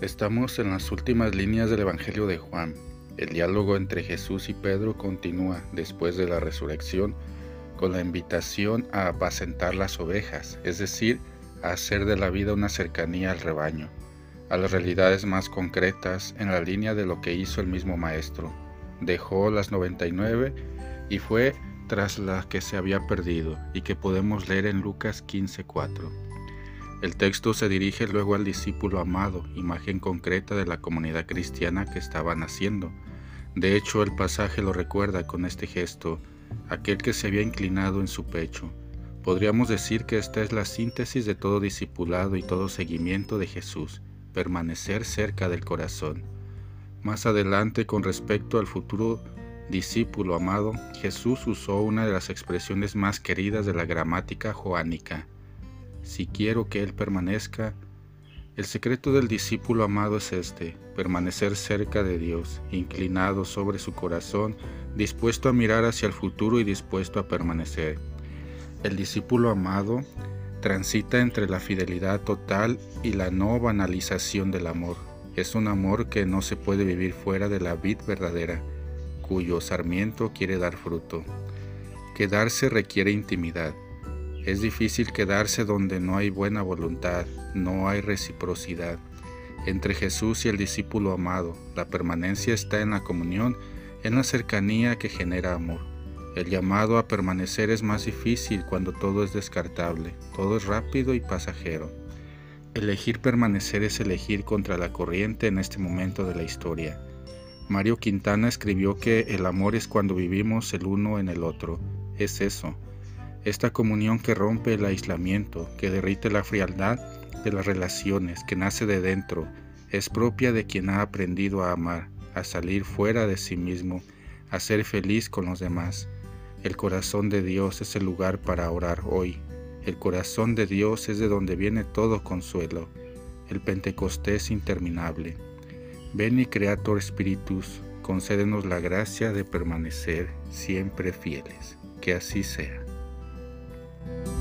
Estamos en las últimas líneas del Evangelio de Juan. El diálogo entre Jesús y Pedro continúa después de la resurrección con la invitación a apacentar las ovejas, es decir, a hacer de la vida una cercanía al rebaño, a las realidades más concretas en la línea de lo que hizo el mismo Maestro. Dejó las 99 y fue tras la que se había perdido y que podemos leer en Lucas 15:4. El texto se dirige luego al discípulo amado, imagen concreta de la comunidad cristiana que estaba naciendo. De hecho, el pasaje lo recuerda con este gesto, aquel que se había inclinado en su pecho. Podríamos decir que esta es la síntesis de todo discipulado y todo seguimiento de Jesús, permanecer cerca del corazón. Más adelante, con respecto al futuro discípulo amado, Jesús usó una de las expresiones más queridas de la gramática joánica, si quiero que Él permanezca. El secreto del discípulo amado es este, permanecer cerca de Dios, inclinado sobre su corazón, dispuesto a mirar hacia el futuro y dispuesto a permanecer. El discípulo amado transita entre la fidelidad total y la no banalización del amor. Es un amor que no se puede vivir fuera de la vid verdadera, cuyo sarmiento quiere dar fruto. Quedarse requiere intimidad. Es difícil quedarse donde no hay buena voluntad, no hay reciprocidad. Entre Jesús y el discípulo amado, la permanencia está en la comunión, en la cercanía que genera amor. El llamado a permanecer es más difícil cuando todo es descartable, todo es rápido y pasajero. Elegir permanecer es elegir contra la corriente en este momento de la historia. Mario Quintana escribió que el amor es cuando vivimos el uno en el otro. Es eso, esta comunión que rompe el aislamiento, que derrite la frialdad de las relaciones, que nace de dentro, es propia de quien ha aprendido a amar, a salir fuera de sí mismo, a ser feliz con los demás. El corazón de Dios es el lugar para orar hoy. El corazón de Dios es de donde viene todo consuelo. El Pentecostés interminable. Ven y Creator Spiritus, concédenos la gracia de permanecer siempre fieles. Que así sea. thank you